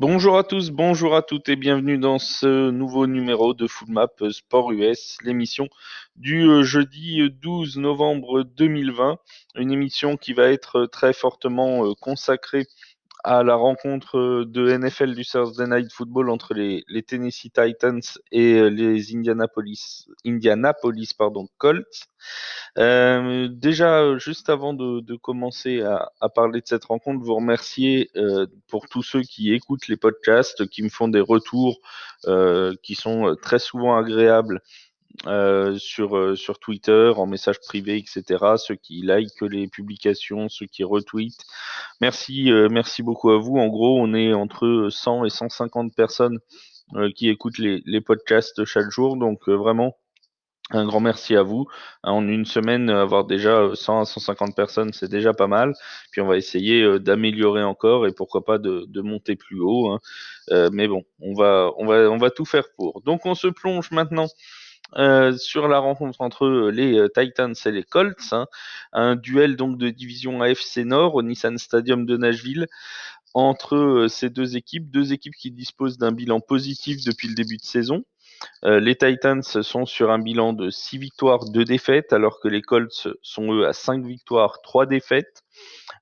Bonjour à tous, bonjour à toutes et bienvenue dans ce nouveau numéro de Full Map Sport US, l'émission du euh, jeudi 12 novembre 2020, une émission qui va être très fortement euh, consacrée à la rencontre de NFL du Thursday Night Football entre les, Tennessee Titans et euh, les Indianapolis, Indianapolis pardon, Colts. Euh, déjà, juste avant de, commencer à, parler de cette rencontre, vous remercier euh, pour tous ceux qui écoutent les podcasts, qui me font des retours qui sont très souvent agréables euh, sur, euh, sur Twitter, en message privé, etc. Ceux qui likent les publications, ceux qui retweetent. Merci, euh, merci beaucoup à vous. En gros, on est entre 100 et 150 personnes qui écoutent les, les, podcasts chaque jour. Donc vraiment, un grand merci à vous. En une semaine, avoir déjà 100 à 150 personnes, c'est déjà pas mal. Puis on va essayer d'améliorer encore et pourquoi pas de, de monter plus haut. Hein. mais bon, on va, on va, on va tout faire pour. Donc on se plonge maintenant euh, sur la rencontre entre les euh, Titans et les Colts, hein. un duel donc de division AFC Nord au Nissan Stadium de Nashville entre euh, ces deux équipes, deux équipes qui disposent d'un bilan positif depuis le début de saison. les Titans sont sur un bilan de 6 victoires, 2 défaites, alors que les Colts sont eux à 5 victoires, 3 défaites.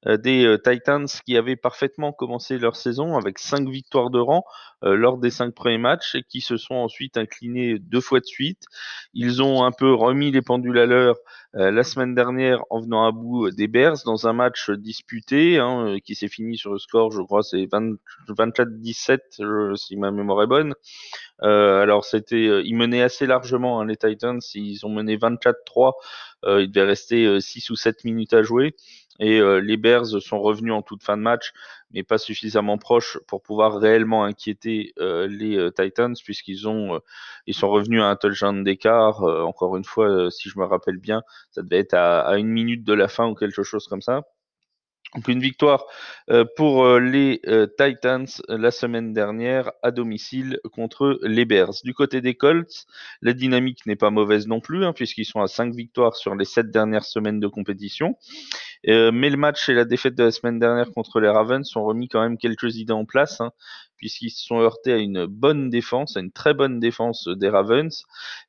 Euh, des euh, Titans qui avaient parfaitement commencé leur saison avec cinq victoires de rang euh, lors des cinq premiers matchs et qui se sont ensuite inclinés deux fois de suite. Ils ont un peu remis les pendules à l'heure la semaine dernière en venant à bout des Bears dans un match disputé hein, qui s'est fini sur le score, je crois, c'est 24-17 si ma mémoire est bonne. alors c'était, ils menaient assez largement hein, les Titans, ils ont mené 24-3, il devait rester 6 ou 7 minutes à jouer. Et euh, les Bears sont revenus en toute fin de match, mais pas suffisamment proches pour pouvoir réellement inquiéter euh, les euh, Titans, puisqu'ils ont, ils sont revenus à un touchdown d'écart. encore une fois, si je me rappelle bien, ça devait être à, à, une minute de la fin ou quelque chose comme ça. Donc une victoire pour les Titans la semaine dernière à domicile contre les Bears. Du côté des Colts, la dynamique n'est pas mauvaise non plus, hein, puisqu'ils sont à 5 victoires sur les 7 dernières semaines de compétition. Mais le match et la défaite de la semaine dernière contre les Ravens ont remis quand même quelques idées en place. Hein puisqu'ils se sont heurtés à une bonne défense, à une très bonne défense des Ravens.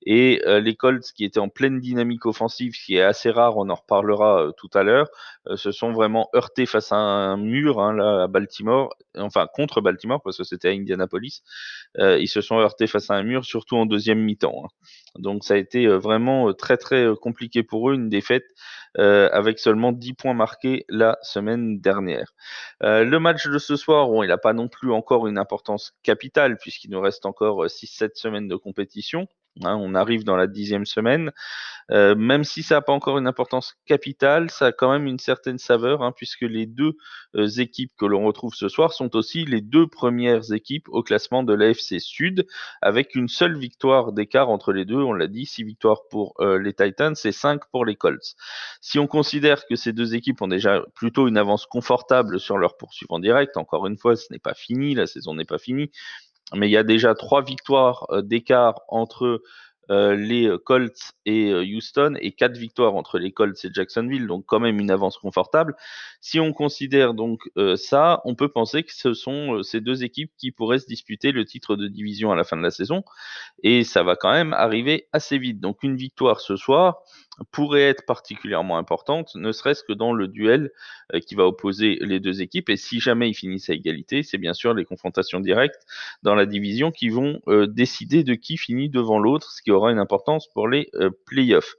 Et euh, les Colts, qui étaient en pleine dynamique offensive, ce qui est assez rare, on en reparlera euh, tout à l'heure, euh, se sont vraiment heurtés face à un mur hein, là, à Baltimore, enfin contre Baltimore, parce que c'était à Indianapolis. ils se sont heurtés face à un mur, surtout en deuxième mi-temps. Hein. Donc ça a été vraiment très très compliqué pour eux, une défaite avec seulement 10 points marqués la semaine dernière. le match de ce soir, bon, il n'a pas non plus encore une importance capitale puisqu'il nous reste encore 6-7 semaines de compétition. Hein, on arrive dans la dixième semaine. Euh, même si ça n'a pas encore une importance capitale, ça a quand même une certaine saveur, hein, puisque les deux euh, équipes que l'on retrouve ce soir sont aussi les deux premières équipes au classement de l'AFC Sud, avec une seule victoire d'écart entre les deux. On l'a dit, six victoires pour euh, les Titans et cinq pour les Colts. Si on considère que ces deux équipes ont déjà plutôt une avance confortable sur leur poursuivant direct, encore une fois, ce n'est pas fini, la saison n'est pas finie, mais il y a déjà trois victoires euh, d'écart entre euh, les Colts et euh, Houston et quatre victoires entre les Colts et Jacksonville, donc quand même une avance confortable. Si on considère donc ça, on peut penser que ce sont ces deux équipes qui pourraient se disputer le titre de division à la fin de la saison, et ça va quand même arriver assez vite. Donc une victoire ce soir, pourrait être particulièrement importante, ne serait-ce que dans le duel euh, qui va opposer les deux équipes. Et si jamais ils finissent à égalité, c'est bien sûr les confrontations directes dans la division qui vont euh, décider de qui finit devant l'autre, ce qui aura une importance pour les euh, playoffs.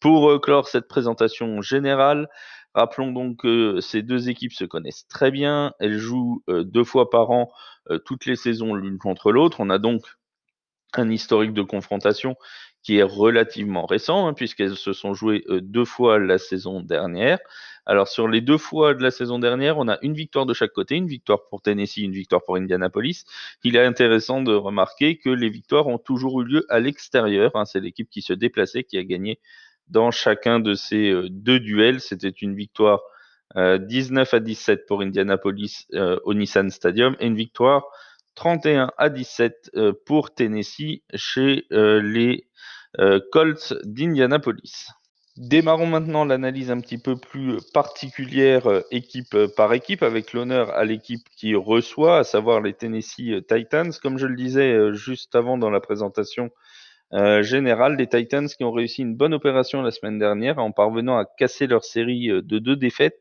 Pour clore cette présentation générale, Rappelons donc que ces deux équipes se connaissent très bien. Elles jouent deux fois par an toutes les saisons l'une contre l'autre. On a donc un historique de confrontation qui est relativement récent, hein, puisqu'elles se sont jouées euh, deux fois la saison dernière. Alors sur les deux fois de la saison dernière, on a une victoire de chaque côté, une victoire pour Tennessee, une victoire pour Indianapolis. Il est intéressant de remarquer que les victoires ont toujours eu lieu à l'extérieur. Hein. C'est l'équipe qui se déplaçait qui a gagné dans chacun de ces euh, deux duels. C'était une victoire 19 euh, à 17 pour Indianapolis au Nissan Stadium et une victoire 31 à 17 pour Tennessee chez les Colts d'Indianapolis. Démarrons maintenant l'analyse un petit peu plus particulière euh, équipe euh, par équipe avec l'honneur à l'équipe qui reçoit, à savoir les Tennessee euh, Titans. Comme je le disais juste avant dans la présentation générale, les Titans qui ont réussi une bonne opération la semaine dernière en parvenant à casser leur série de deux défaites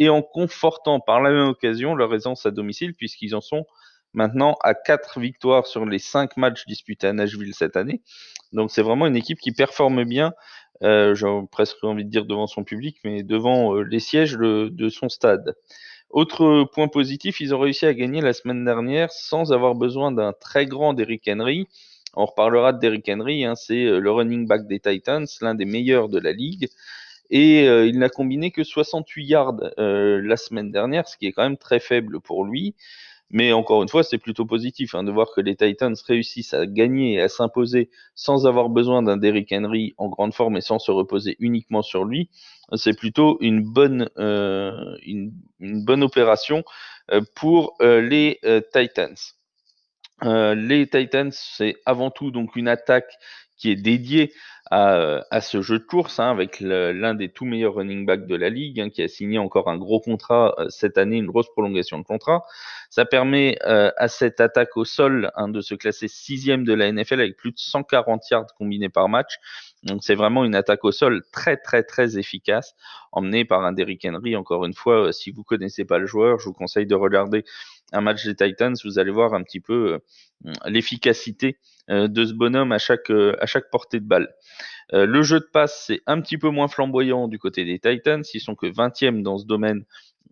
et en confortant par la même occasion leur aisance à domicile puisqu'ils en sont maintenant à quatre victoires sur les cinq matchs disputés à Nashville cette année. Donc c'est vraiment une équipe qui performe bien euh, j'ai presque envie de dire devant son public, mais devant euh, les sièges de, son stade. Autre point positif, ils ont réussi à gagner la semaine dernière sans avoir besoin d'un très grand Derrick Henry. On reparlera de Derrick Henry, hein, c'est euh, le running back des Titans, l'un des meilleurs de la ligue. Et il n'a combiné que 68 yards la semaine dernière, ce qui est quand même très faible pour lui. Mais encore une fois, c'est plutôt positif hein, de voir que les Titans réussissent à gagner et à s'imposer sans avoir besoin d'un Derrick Henry en grande forme et sans se reposer uniquement sur lui. C'est plutôt une bonne, euh, une, bonne opération euh, pour euh, les Titans. les Titans, c'est avant tout donc une attaque qui est dédiée à, à, ce jeu de course hein, avec l'un des tout meilleurs running backs de la ligue, hein, qui a signé encore un gros contrat euh, cette année, une grosse prolongation de contrat. Ça permet euh, à cette attaque au sol hein, de se classer sixième de la NFL avec plus de 140 yards combinés par match. Donc c'est vraiment une attaque au sol très très très efficace, emmenée par un Derrick Henry. Encore une fois, euh, si vous connaissez pas le joueur, je vous conseille de regarder un match des Titans. Vous allez voir un petit peu l'efficacité de ce bonhomme à chaque à chaque portée de balle. Euh, le jeu de passe, c'est un petit peu moins flamboyant du côté des Titans. Ils sont que 20e dans ce domaine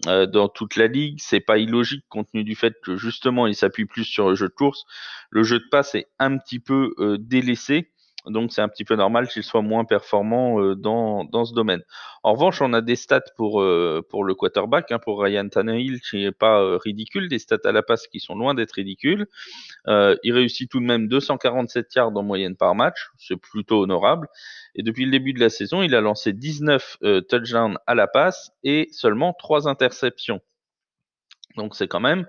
euh, dans toute la ligue. C'est pas illogique compte tenu du fait que justement ils s'appuient plus sur le jeu de course. Le jeu de passe est un petit peu euh, délaissé. Donc c'est un petit peu normal qu'il soit moins performant dans, dans ce domaine. En revanche, on a des stats pour, pour le quarterback, hein, pour Ryan Tannehill, qui n'est pas ridicule, des stats à la passe qui sont loin d'être ridicules. Euh, il réussit tout de même 247 yards en moyenne par match, c'est plutôt honorable. Et depuis le début de la saison, il a lancé 19 euh, touchdowns à la passe et seulement 3 interceptions. Donc c'est quand même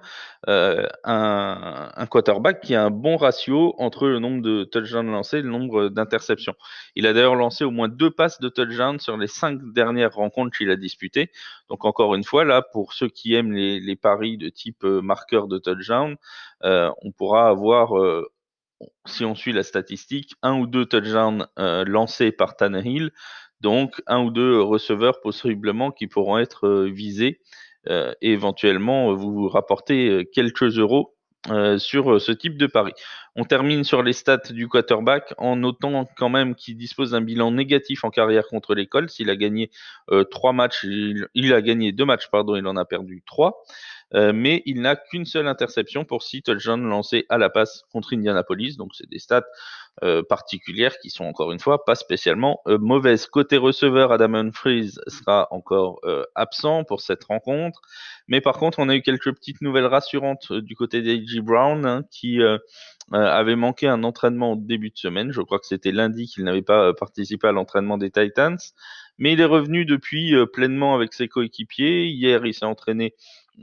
euh, un, quarterback qui a un bon ratio entre le nombre de touchdowns lancés et le nombre d'interceptions. Il a d'ailleurs lancé au moins deux passes de touchdown sur les cinq dernières rencontres qu'il a disputées. Donc encore une fois, là, pour ceux qui aiment les, paris de type euh, marqueur de touchdown, euh, on pourra avoir, si on suit la statistique, un ou deux touchdowns lancés par Tannehill, donc un ou deux receveurs possiblement qui pourront être visés et éventuellement vous vous rapportez euh, quelques euros euh, sur ce type de pari. On termine sur les stats du quarterback en notant quand même qu'il dispose d'un bilan négatif en carrière contre l'école. S'il a gagné trois matchs, il, a gagné deux matchs, pardon, il en a perdu trois. Mais il n'a qu'une seule interception pour six touchdowns lancés à la passe contre Indianapolis. Donc c'est des stats euh, particulières qui sont encore une fois pas spécialement euh, mauvaises. Côté receveur, Adam Humphries sera encore euh, absent pour cette rencontre. Mais par contre, on a eu quelques petites nouvelles rassurantes du côté d'A.J. Brown hein, qui avait manqué un entraînement au début de semaine. Je crois que c'était lundi qu'il n'avait pas participé à l'entraînement des Titans. Mais il est revenu depuis pleinement avec ses coéquipiers. Hier, il s'est entraîné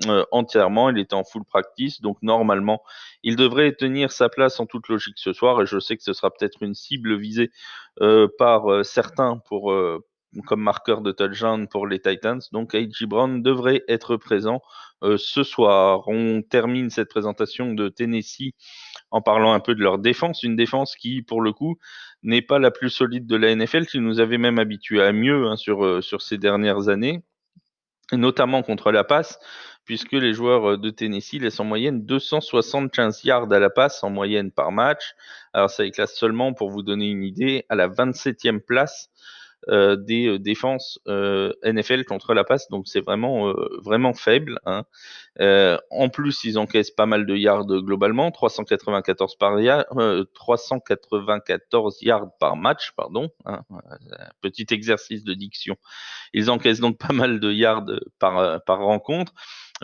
euh, entièrement. Il était en full practice, donc normalement, il devrait tenir sa place en toute logique ce soir. Et je sais que ce sera peut-être une cible visée euh, par euh, certains pour comme marqueur de touchdown pour les Titans. Donc A.J. Brown devrait être présent ce soir. On termine cette présentation de Tennessee en parlant un peu de leur défense, une défense qui, pour le coup, n'est pas la plus solide de la NFL, qui nous avait même habitués à mieux hein, sur ces dernières années, notamment contre la passe puisque les joueurs euh, de Tennessee laissent en moyenne 275 yards à la passe en moyenne par match. Alors ça éclate seulement, pour vous donner une idée, à la 27e place euh, des euh, défenses euh, NFL contre la passe, donc c'est vraiment vraiment faible. Hein. en plus, ils encaissent pas mal de yards globalement, 394 par yard, 394 yards par match, pardon. Hein, petit exercice de diction. Ils encaissent donc pas mal de yards par par rencontre.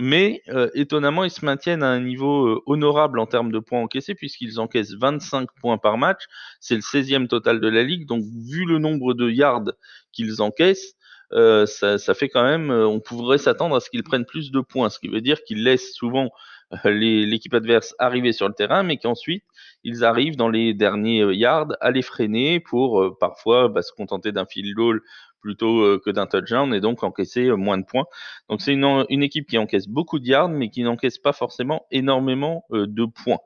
Mais euh, étonnamment, ils se maintiennent à un niveau euh, honorable en termes de points encaissés, puisqu'ils encaissent 25 points par match. C'est le 16e total de la ligue. Donc, vu le nombre de yards qu'ils encaissent, euh, ça, fait quand même, on pourrait s'attendre à ce qu'ils prennent plus de points, ce qui veut dire qu'ils laissent souvent l'équipe adverse arriver sur le terrain, mais qu'ensuite ils arrivent dans les derniers yards à les freiner pour parfois bah, se contenter d'un field goal plutôt que d'un touchdown et donc encaisser moins de points. Donc c'est une, une, équipe qui encaisse beaucoup de yards mais qui n'encaisse pas forcément énormément de points.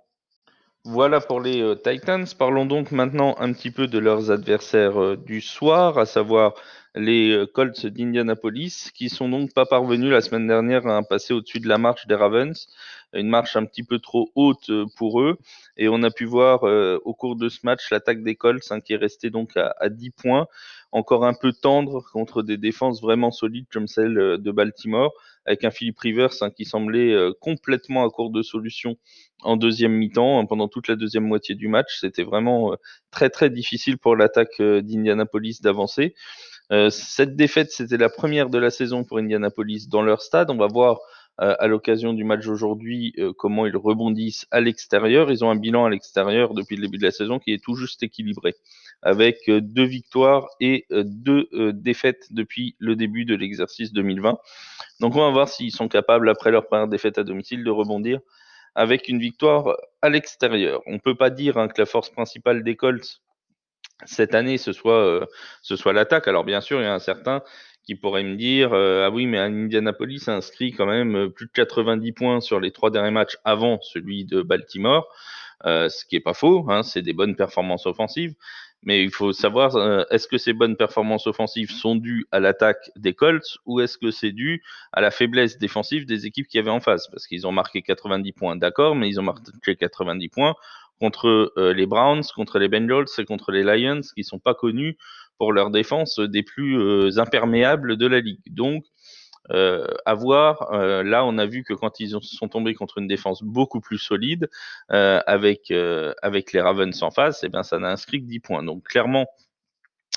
Voilà pour les Titans. Parlons donc maintenant un petit peu de leurs adversaires du soir, à savoir les euh, Colts d'Indianapolis, qui sont donc pas parvenus la semaine dernière à passer au-dessus de la marche des Ravens, une marche un petit peu trop haute euh, pour eux. Et on a pu voir euh, au cours de ce match l'attaque des Colts hein, qui est restée donc à, à, 10 points, encore un peu tendre contre des défenses vraiment solides comme celle de Baltimore, avec un Philip Rivers hein, qui semblait complètement à court de solutions en deuxième mi-temps, hein, pendant toute la deuxième moitié du match. C'était vraiment très très difficile pour l'attaque d'Indianapolis d'avancer. Euh, cette défaite, c'était la première de la saison pour Indianapolis dans leur stade. On va voir euh, à l'occasion du match d'aujourd'hui euh, comment ils rebondissent à l'extérieur. Ils ont un bilan à l'extérieur depuis le début de la saison qui est tout juste équilibré, avec deux victoires et deux défaites depuis le début de l'exercice 2020. Donc on va voir s'ils sont capables, après leur première défaite à domicile, de rebondir avec une victoire à l'extérieur. On ne peut pas dire hein, que la force principale des cette année ce soit, euh, soit l'attaque. Alors bien sûr, il y a un certain qui pourrait me dire euh, ah oui mais Indianapolis a inscrit quand même euh, plus de 90 points sur les trois derniers matchs avant celui de Baltimore, ce qui est pas faux, hein, c'est des bonnes performances offensives. Mais il faut savoir, est-ce que ces bonnes performances offensives sont dues à l'attaque des Colts ou est-ce que c'est dû à la faiblesse défensive des équipes qui avaient en face? Parce qu'ils ont marqué 90 points, d'accord, mais ils ont marqué 90 points contre euh, les Browns, contre les Bengals et contre les Lions, qui sont pas connus pour leur défense des plus euh, imperméables de la ligue. Donc, euh, à voir. Là, on a vu que quand ils sont tombés contre une défense beaucoup plus solide, avec avec les Ravens en face, eh bien, ça n'a inscrit que 10 points. Donc, clairement,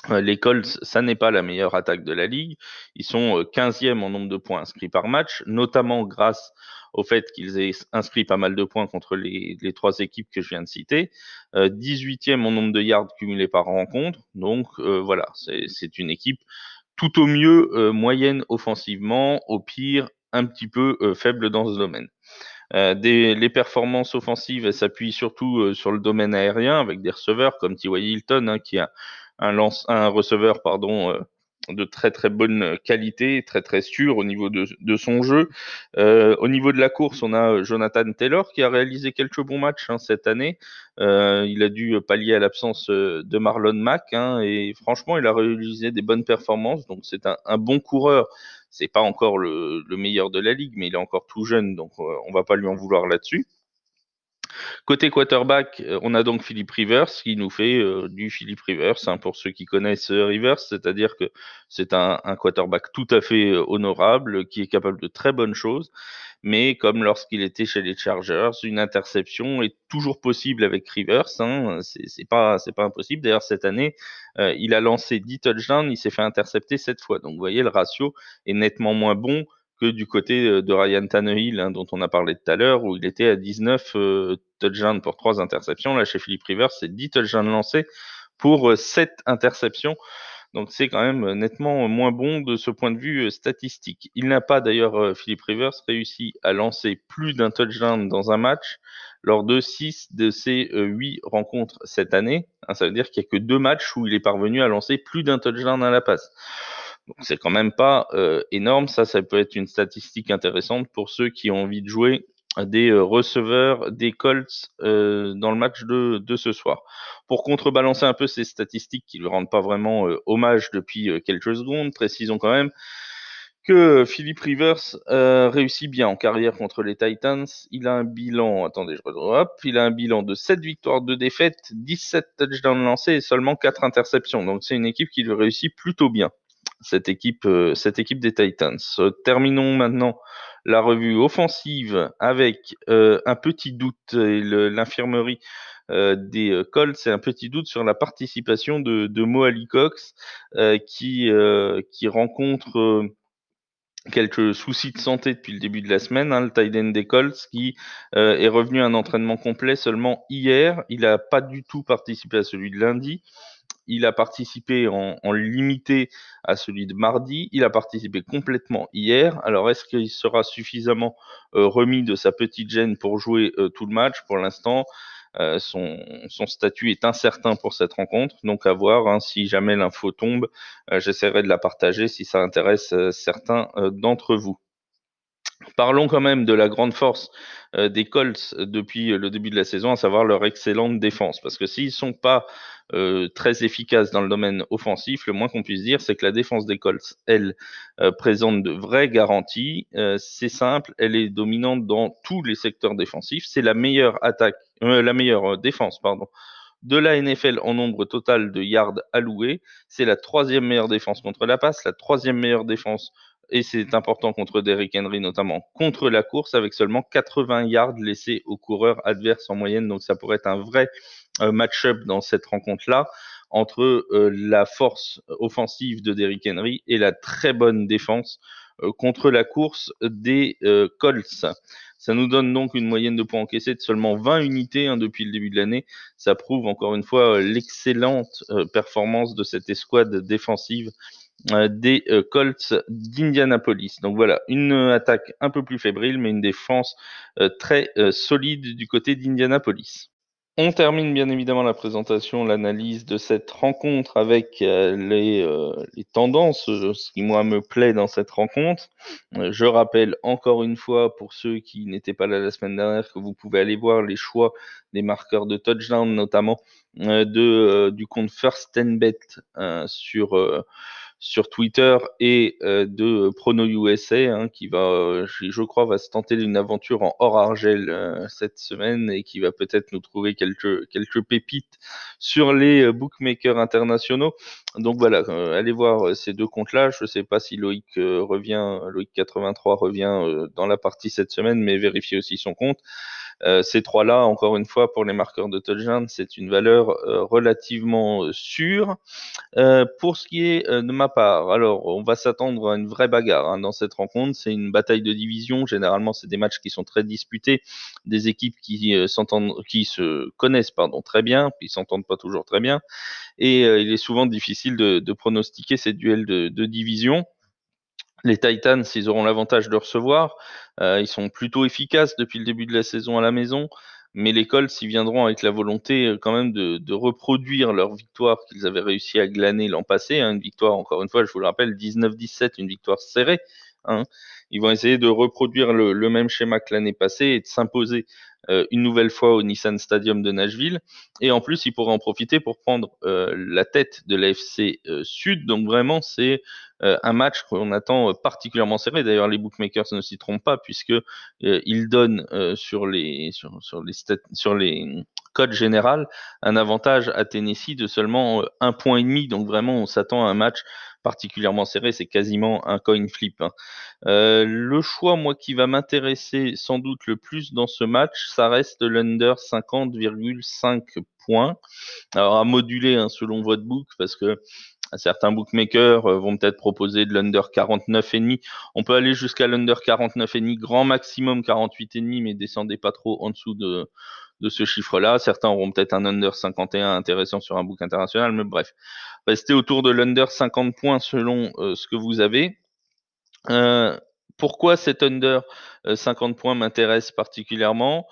les Colts, ça n'est pas la meilleure attaque de la ligue. Ils sont 15e en nombre de points inscrits par match, notamment grâce au fait qu'ils aient inscrit pas mal de points contre les, trois équipes que je viens de citer. 18e euh, en nombre de yards cumulés par rencontre. Donc euh, voilà, c'est une équipe tout au mieux euh, moyenne offensivement, au pire un petit peu faible dans ce domaine. les performances offensives s'appuient surtout sur le domaine aérien avec des receveurs comme T.Y. Hilton hein, qui a un, lance, un receveur pardon, de très très bonne qualité, très très sûr au niveau de, son jeu. Euh, au niveau de la course, on a Jonathan Taylor qui a réalisé quelques bons matchs hein, cette année. Euh, il a dû pallier à l'absence euh, de Marlon Mack hein, et franchement, il a réalisé des bonnes performances. Donc c'est un, bon coureur. C'est pas encore le, le, meilleur de la ligue, mais il est encore tout jeune, donc euh, on va pas lui en vouloir là-dessus. Côté quarterback, euh, on a donc Philippe Rivers qui nous fait euh, du Philippe Rivers, hein, pour ceux qui connaissent euh, Rivers, c'est-à-dire que c'est un, quarterback tout à fait honorable, qui est capable de très bonnes choses, mais comme lorsqu'il était chez les Chargers, une interception est toujours possible avec Rivers, hein, c'est pas impossible. D'ailleurs cette année, il a lancé 10 touchdowns, il s'est fait intercepter 7 fois, donc vous voyez le ratio est nettement moins bon que du côté euh, de Ryan Tannehill, hein, dont on a parlé tout à l'heure, où il était à 19 euh, touchdowns pour 3 interceptions. Là, chez Philippe Rivers, c'est 10 touchdowns lancés pour 7 euh, interceptions. Donc c'est quand même nettement moins bon de ce point de vue statistique. Il n'a pas d'ailleurs, Philippe Rivers, réussi à lancer plus d'un touchdown dans un match lors de 6 de ses 8 rencontres cette année. Hein, ça veut dire qu'il n'y a que deux matchs où il est parvenu à lancer plus d'un touchdown à la passe c'est quand même pas euh, énorme. Ça, ça peut être une statistique intéressante pour ceux qui ont envie de jouer des euh, receveurs des Colts euh, dans le match de, de, ce soir. Pour contrebalancer un peu ces statistiques qui ne rendent pas vraiment hommage depuis quelques secondes, précisons quand même que Philippe Rivers réussit bien en carrière contre les Titans. Il a un bilan, attendez, je hop, il a un bilan de 7 victoires, 2 défaites, 17 touchdowns lancés et seulement 4 interceptions. Donc c'est une équipe qui lui réussit plutôt bien cette équipe, euh, cette équipe des Titans. Euh, terminons maintenant la revue offensive avec euh, un petit doute l'infirmerie des Colts, c'est un petit doute sur la participation de, de Mo Cox qui, qui rencontre quelques soucis de santé depuis le début de la semaine. Hein, le tight end des Colts qui est revenu à un entraînement complet seulement hier. Il n'a pas du tout participé à celui de lundi il a participé en, limité à celui de mardi. Il a participé complètement hier. Alors, est-ce qu'il sera suffisamment remis de sa petite gêne pour jouer tout le match? Pour l'instant, son, statut est incertain pour cette rencontre, donc à voir. Hein, si jamais l'info tombe, j'essaierai de la partager si ça intéresse certains d'entre vous. Parlons quand même de la grande force euh, des Colts euh, depuis euh, le début de la saison, à savoir leur excellente défense. Parce que s'ils sont pas très efficaces dans le domaine offensif, le moins qu'on puisse dire, c'est que la défense des Colts, elle, présente de vraies garanties. c'est simple, elle est dominante dans tous les secteurs défensifs. C'est la meilleure attaque, la meilleure défense, pardon, de la NFL en nombre total de yards alloués. C'est la troisième meilleure défense contre la passe, la troisième meilleure défense et c'est important contre Derrick Henry notamment, contre la course avec seulement 80 yards laissés aux coureurs adverses en moyenne. Donc ça pourrait être un vrai euh, match-up dans cette rencontre-là entre euh, la force offensive de Derrick Henry et la très bonne défense euh, contre la course des Colts. Ça nous donne donc une moyenne de points encaissés de seulement 20 unités hein, depuis le début de l'année. Ça prouve encore une fois l'excellente performance de cette escouade défensive euh, des euh, Colts d'Indianapolis. Donc voilà, une attaque un peu plus fébrile, mais une défense euh, très solide du côté d'Indianapolis. On termine bien évidemment la présentation, l'analyse de cette rencontre avec les, tendances, ce qui moi me plaît dans cette rencontre. je rappelle encore une fois pour ceux qui n'étaient pas là la semaine dernière que vous pouvez aller voir les choix des marqueurs de touchdown, notamment du compte First and Bet sur sur Twitter et euh, de Prono USA hein, qui va, euh, je, crois, va se tenter d'une aventure en hors argel euh, cette semaine et qui va peut-être nous trouver quelques quelques pépites sur les bookmakers internationaux. Donc voilà, allez voir ces deux comptes-là. Je ne sais pas si Loïc revient, Loïc 83 revient dans la partie cette semaine, mais vérifiez aussi son compte. Euh, ces trois-là, encore une fois, pour les marqueurs de touchdown, c'est une valeur euh, relativement euh, sûre. pour ce qui est de ma part, alors on va s'attendre à une vraie bagarre hein, dans cette rencontre. C'est une bataille de division. Généralement, c'est des matchs qui sont très disputés, des équipes qui s'entendent, qui se connaissent pardon très bien, puis s'entendent pas toujours très bien, et il est souvent difficile de, de pronostiquer ces duels de, de division. Les Titans, ils auront l'avantage de recevoir. Euh, ils sont plutôt efficaces depuis le début de la saison à la maison. Mais les Colts, ils viendront avec la volonté euh, quand même de, reproduire leur victoire qu'ils avaient réussi à glaner l'an passé. Hein, une victoire, encore une fois, je vous le rappelle, 19-17, une victoire serrée. Hein. Ils vont essayer de reproduire le, même schéma que l'année passée et de s'imposer euh, une nouvelle fois au Nissan Stadium de Nashville. Et en plus, ils pourraient en profiter pour prendre la tête de l'AFC Sud. Donc vraiment, c'est un match qu'on attend particulièrement serré. D'ailleurs, les bookmakers ne s'y trompent pas puisque ils donnent sur les sur, sur un avantage à Tennessee de seulement un point et demi. Donc vraiment, on s'attend à un match particulièrement serré, c'est quasiment un coin flip. Hein. Euh, le choix, moi, qui va m'intéresser sans doute le plus dans ce match, ça reste l'under 50,5 points. Alors à moduler hein, selon votre book, parce que certains bookmakers euh, vont peut-être proposer de l'under 49,5. On peut aller jusqu'à l'under 49,5, grand maximum 48,5, mais descendez pas trop en dessous de, ce chiffre-là. Certains auront peut-être un under 51 intéressant sur un book international, mais bref. Restez autour de l'under 50 points selon euh, ce que vous avez. Euh, pourquoi cet under 50 points m'intéresse particulièrement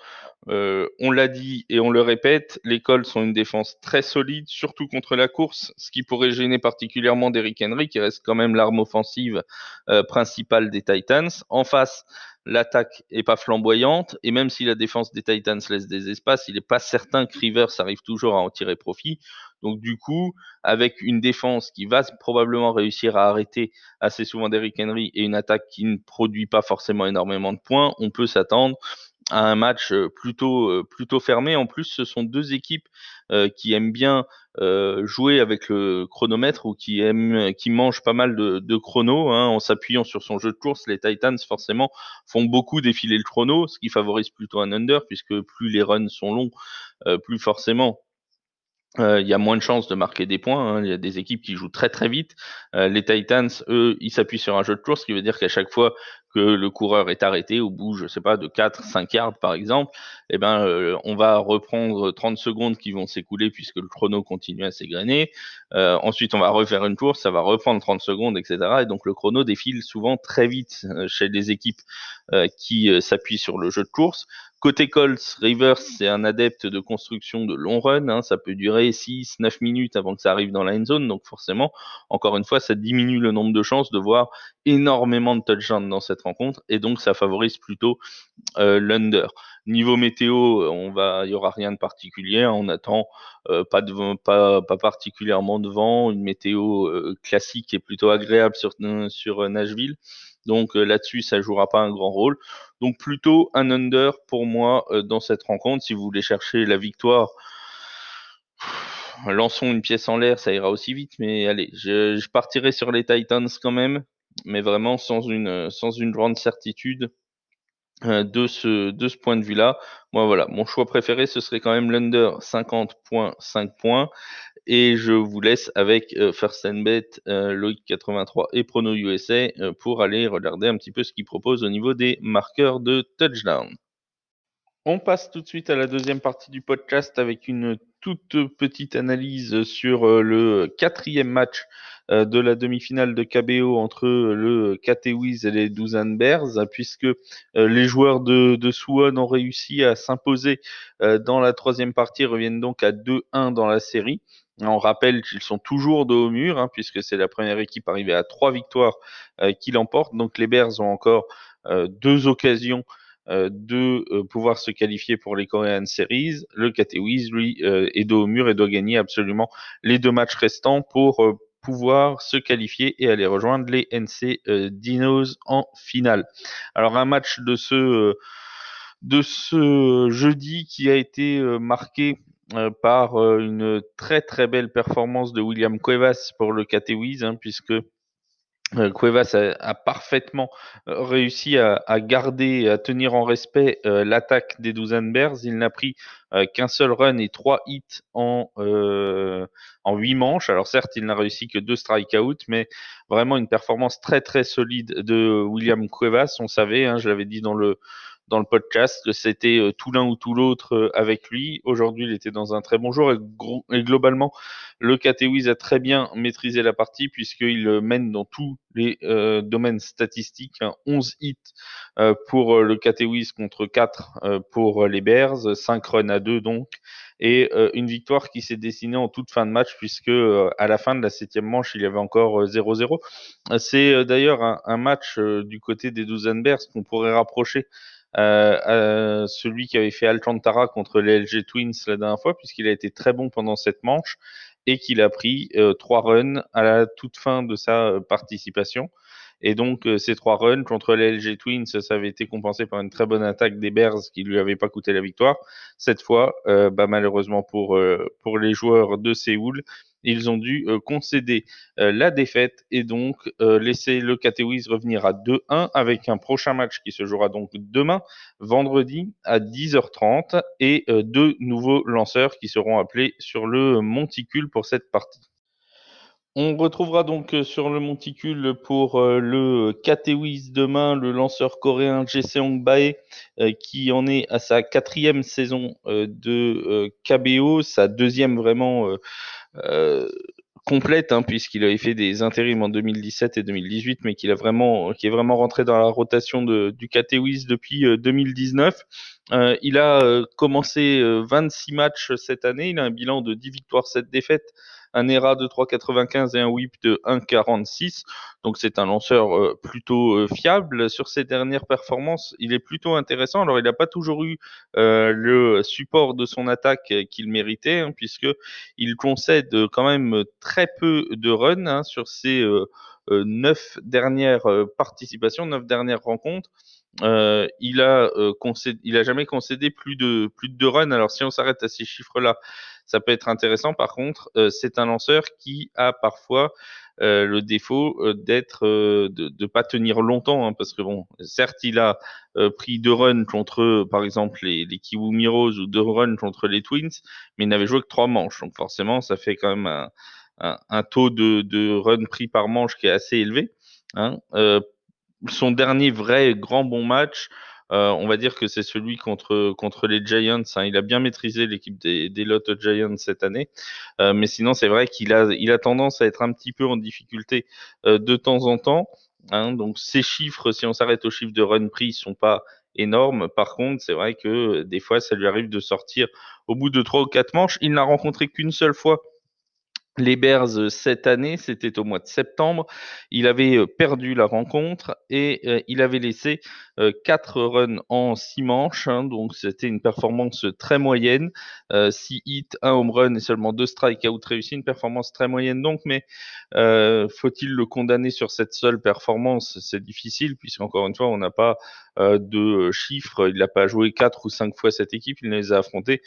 euh, on l'a dit et on le répète, les Colts sont une défense très solide, surtout contre la course, ce qui pourrait gêner particulièrement Derrick Henry, qui reste quand même l'arme offensive euh, principale des Titans. En face, l'attaque est pas flamboyante, et même si la défense des Titans laisse des espaces, il n'est pas certain que Rivers arrive toujours à en tirer profit. Donc du coup, avec une défense qui va probablement réussir à arrêter assez souvent Derrick Henry et une attaque qui ne produit pas forcément énormément de on peut s'attendre à un match plutôt plutôt fermé. En plus, ce sont deux équipes qui aiment bien jouer avec le chronomètre ou qui aiment qui mangent pas mal de, de chrono hein, en s'appuyant sur son jeu de course. Les Titans forcément font beaucoup défiler le chrono, ce qui favorise plutôt un under puisque plus les runs sont longs, plus forcément il y a moins de chances de marquer des points. Hein. Il y a des équipes qui jouent très très vite. les Titans, eux, ils s'appuient sur un jeu de course, ce qui veut dire qu'à chaque fois que le coureur est arrêté au bout, je sais pas, de 4, 5 yards par exemple, eh ben, euh, on va reprendre 30 secondes qui vont s'écouler puisque le chrono continue à s'égrener. Euh, ensuite, on va refaire une course, ça va reprendre 30 secondes, etc. Et donc, le chrono défile souvent très vite euh, chez les équipes qui s'appuient sur le jeu de course. Côté Colts, Rivers, c'est un adepte de construction de long run. Hein, ça peut durer 6, 9 minutes avant que ça arrive dans la end zone. Donc forcément, encore une fois, ça diminue le nombre de chances de voir énormément de touchdowns dans cette rencontre. Et donc, ça favorise plutôt euh, l'under. Niveau météo, on va, il y aura rien de particulier. Hein. on attend euh, pas de pas, pas particulièrement de vent, une météo euh, classique et plutôt agréable sur sur Nashville. Donc là-dessus, ça jouera pas un grand rôle. Donc plutôt un under pour moi dans cette rencontre. Si vous voulez chercher la victoire, lançons une pièce en l'air, ça ira aussi vite. Mais allez, je, partirai sur les Titans quand même, mais vraiment sans une une grande certitude. Euh, de ce, de ce point de vue-là. Moi, voilà, mon choix préféré, ce serait quand même l'under 50.5 points. Et je vous laisse avec euh, First and Bet, euh, Loïc 83 et Prono USA pour aller regarder un petit peu ce qu'ils proposent au niveau des marqueurs de touchdown. On passe tout de suite à la deuxième partie du podcast avec une toute petite analyse sur euh, le quatrième match euh, de la demi-finale de KBO entre le Catewis et les Douzan Bears, puisque euh, les joueurs de, de Suwon ont réussi à s'imposer dans la troisième partie, reviennent donc à 2-1 dans la série. On rappelle qu'ils sont toujours de haut mur, hein, puisque c'est la première équipe arrivée à trois victoires qui l'emporte. Donc les Bears ont encore deux occasions euh, de euh, pouvoir se qualifier pour les Korean Series. Le KT lui, euh, est dos au mur et doit gagner absolument les deux matchs restants pour pouvoir se qualifier et aller rejoindre les NC Dinos en finale. Alors un match de ce de ce jeudi qui a été marqué par une très très belle performance de William Cuevas pour le KT hein, puisque euh, Cuevas a, parfaitement euh, réussi à, garder à tenir en respect euh, l'attaque des Douzanes Bears. Il n'a pris qu'un seul run et trois hits en en huit manches. Alors certes, il n'a réussi que deux strikeouts, mais vraiment une performance très très solide de William Cuevas. On savait, hein, je l'avais dit dans le dans le podcast c'était tout l'un ou tout l'autre avec lui. Aujourd'hui, il était dans un très bon jour et, globalement, le KTWIZ a très bien maîtrisé la partie puisqu'il mène dans tous les euh, domaines statistiques. 11 hein, hits euh, pour euh, le KTWIZ contre 4 pour les Bears, 5 runs à 2 donc, et une victoire qui s'est dessinée en toute fin de match puisque à la fin de la septième manche, il y avait encore 0-0. C'est d'ailleurs un, match du côté des Douzanes Bears qu'on pourrait rapprocher euh, celui qui avait fait Alcantara contre les LG Twins la dernière fois, puisqu'il a été très bon pendant cette manche et qu'il a pris euh, trois runs à la toute fin de sa euh, participation. Et donc, euh, ces trois runs contre les LG Twins, ça avait été compensé par une très bonne attaque des Bears qui lui avait pas coûté la victoire. Cette fois, bah, malheureusement pour, pour les joueurs de Séoul, ils ont dû concéder la défaite et donc laisser le Catewis revenir à 2-1 avec un prochain match qui se jouera donc demain, vendredi à 10h30 et deux nouveaux lanceurs qui seront appelés sur le monticule pour cette partie. On retrouvera donc sur le monticule pour le Katewis demain le lanceur coréen Jeseong Bae qui en est à sa quatrième saison de KBO, sa deuxième vraiment euh, complète, hein, puisqu'il avait fait des intérims en 2017 et 2018, mais qu'il a est vraiment rentré dans la rotation de, du KTWIS depuis 2019. Euh, euh, il a commencé 26 matchs cette année, il a un bilan de 10 victoires, 7 défaites, un ERA de 3,95 et un whip de 1,46. Donc c'est un lanceur euh, plutôt euh, fiable. Sur ses dernières performances, il est plutôt intéressant. Alors il n'a pas toujours eu euh, le support de son attaque qu'il méritait, hein, puisque il concède quand même très peu de runs hein, sur ses neuf dernières participations, neuf dernières rencontres. Euh, il a euh, concédé, il a jamais concédé plus de plus de deux runs. Alors si on s'arrête à ces chiffres-là, ça peut être intéressant. Par contre, euh, c'est un lanceur qui a parfois le défaut d'être de ne pas tenir longtemps, hein, parce que bon, certes, il a pris deux runs contre, par exemple, les, les Kiwumi ou deux runs contre les Twins, mais il n'avait joué que trois manches, donc forcément, ça fait quand même un, un, taux de, de run pris par manche qui est assez élevé. Hein. Son dernier vrai grand bon match, euh, on va dire que c'est celui contre contre les Giants. Hein. Il a bien maîtrisé l'équipe des, des Lotto Giants cette année, euh, mais sinon c'est vrai qu'il a il a tendance à être un petit peu en difficulté euh, de temps en temps. Hein. Donc ces chiffres, si on s'arrête aux chiffres de run pris, sont pas énormes. Par contre, c'est vrai que des fois, ça lui arrive de sortir au bout de trois ou quatre manches. Il n'a rencontré qu'une seule fois les Bears euh, cette année, c'était au mois de septembre. Il avait euh, perdu la rencontre et euh, il avait laissé quatre runs en six manches. Hein, donc c'était une performance très moyenne. 6 hits, un home run et seulement deux strikeouts réussis. Une performance très moyenne donc, mais faut-il le condamner sur cette seule performance? C'est difficile puisqu'encore une fois, on n'a pas de chiffres. Il n'a pas joué quatre ou cinq fois cette équipe. Il ne les a affrontés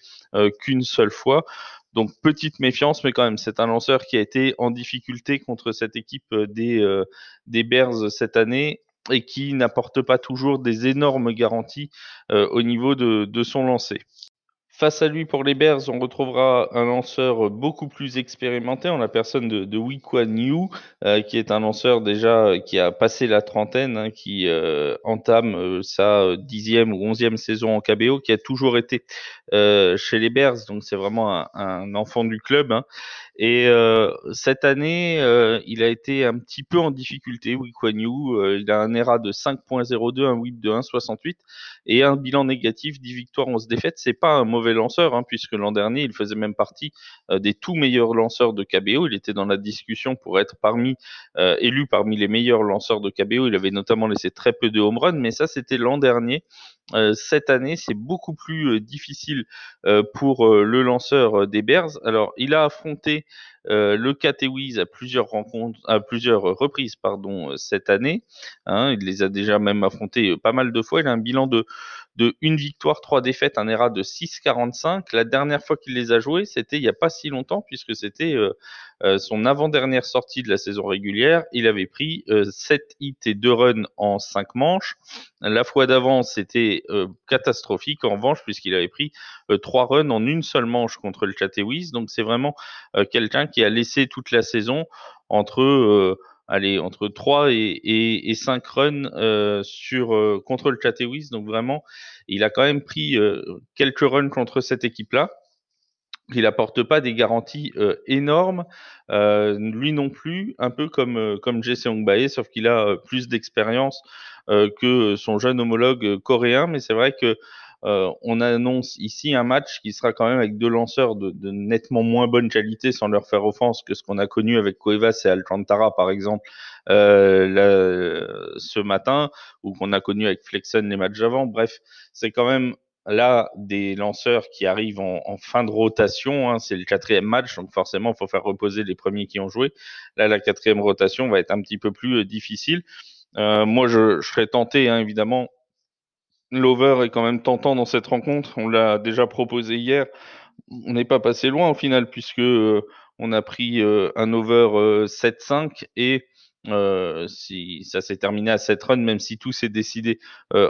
qu'une seule fois. Donc petite méfiance, mais quand même, c'est un lanceur qui a été en difficulté contre cette équipe euh, des, euh, des Bears cette année et qui n'apporte pas toujours des énormes garanties euh, au niveau de, de son lancer. Face à lui, pour les Bears, on retrouvera un lanceur beaucoup plus expérimenté en la personne de, de Wikwan Yu, euh, qui est un lanceur déjà euh, qui a passé la trentaine, hein, qui euh, entame sa dixième ou onzième saison en KBO, qui a toujours été chez les Bears, donc c'est vraiment un, un, enfant du club. Hein. Et cette année, il a été un petit peu en difficulté, Wikwan Yu. il a un ERA de 5.02, un WHIP de 1.68 et un bilan négatif, 10 victoires, 11 défaites. C'est pas un mauvais lanceur, hein, puisque l'an dernier, il faisait même partie euh, des tout meilleurs lanceurs de KBO. Il était dans la discussion pour être parmi euh, élu parmi les meilleurs lanceurs de KBO. Il avait notamment laissé très peu de home run, mais ça, c'était l'an dernier. Euh, cette année, c'est beaucoup plus difficile pour le lanceur des Bears. Alors, il a affronté le Catewis à plusieurs rencontres, à plusieurs reprises, cette année. Hein, il les a déjà même affrontés pas mal de fois. Il a un bilan de de une victoire, trois défaites, un ERA de 6,45. La dernière fois qu'il les a joués, c'était il n'y a pas si longtemps, puisque c'était euh, euh, son avant-dernière sortie de la saison régulière. Il avait pris euh, 7 hits et 2 runs en 5 manches. La fois d'avant, c'était euh, catastrophique en revanche, puisqu'il avait pris 3 runs en une seule manche contre le Chatewis. Donc c'est vraiment quelqu'un qui a laissé toute la saison entre allez, entre 3 et, et, 5 runs euh, sur euh, contre le Chatewis. Donc vraiment, il a quand même pris euh, quelques runs contre cette équipe-là. Il apporte pas des garanties énormes, lui non plus, un peu comme comme Jesse Ongbae, sauf qu'il a plus d'expérience que son jeune homologue coréen. Mais c'est vrai que euh, on annonce ici un match qui sera quand même avec deux lanceurs de, nettement moins bonne qualité, sans leur faire offense, que ce qu'on a connu avec Cuevas et Alcantara, par exemple, euh, ce matin, ou qu'on a connu avec Flexen les matchs avant. Bref, c'est quand même là des lanceurs qui arrivent en, fin de rotation. Hein, c'est le quatrième match, donc forcément, il faut faire reposer les premiers qui ont joué. Là, la quatrième rotation va être un petit peu plus euh, difficile. moi, je, je serais tenté, hein, évidemment, L'over est quand même tentant dans cette rencontre. On l'a déjà proposé hier. On n'est pas passé loin au final puisque euh, on a pris euh, un over 7-5 euh, et si ça s'est terminé à 7 runs, même si tout s'est décidé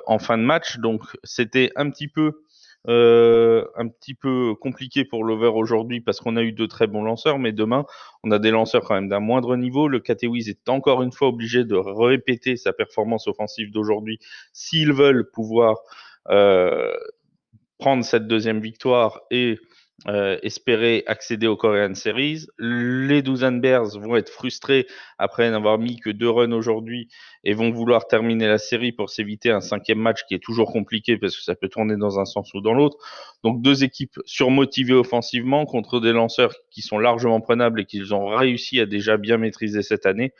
en fin de match. Donc c'était un petit peu euh, un petit peu compliqué pour l'over aujourd'hui parce qu'on a eu de très bons lanceurs, mais demain, on a des lanceurs quand même d'un moindre niveau. Le Catewiz est encore une fois obligé de répéter sa performance offensive d'aujourd'hui s'ils veulent pouvoir euh, prendre cette deuxième victoire et euh, espérer accéder aux Korean Series. Les Douzen Bears vont être frustrés après n'avoir mis que deux runs aujourd'hui et vont vouloir terminer la série pour s'éviter un cinquième match qui est toujours compliqué parce que ça peut tourner dans un sens ou dans l'autre. Donc deux équipes surmotivées offensivement contre des lanceurs qui sont largement prenables et qu'ils ont réussi à déjà bien maîtriser cette année.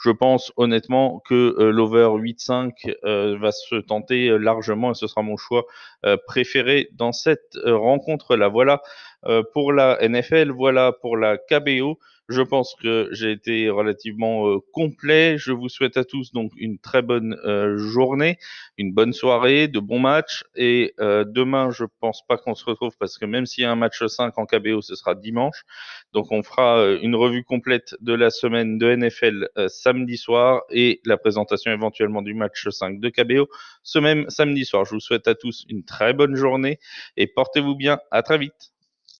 Je pense honnêtement que euh, l'over 8-5 euh, va se tenter euh, largement et ce sera mon choix préféré dans cette rencontre-là. Voilà pour la NFL, voilà pour la KBO. Je pense que j'ai été relativement euh, complet. Je vous souhaite à tous donc une très bonne euh, journée, une bonne soirée, de bons matchs. Et euh, demain, je pense pas qu'on se retrouve parce que même s'il y a un match 5 en KBO, ce sera dimanche. Donc on fera une revue complète de la semaine de NFL samedi soir et la présentation éventuellement du match 5 de KBO ce même samedi soir. Je vous souhaite à tous une très bonne journée et portez-vous bien. À très vite.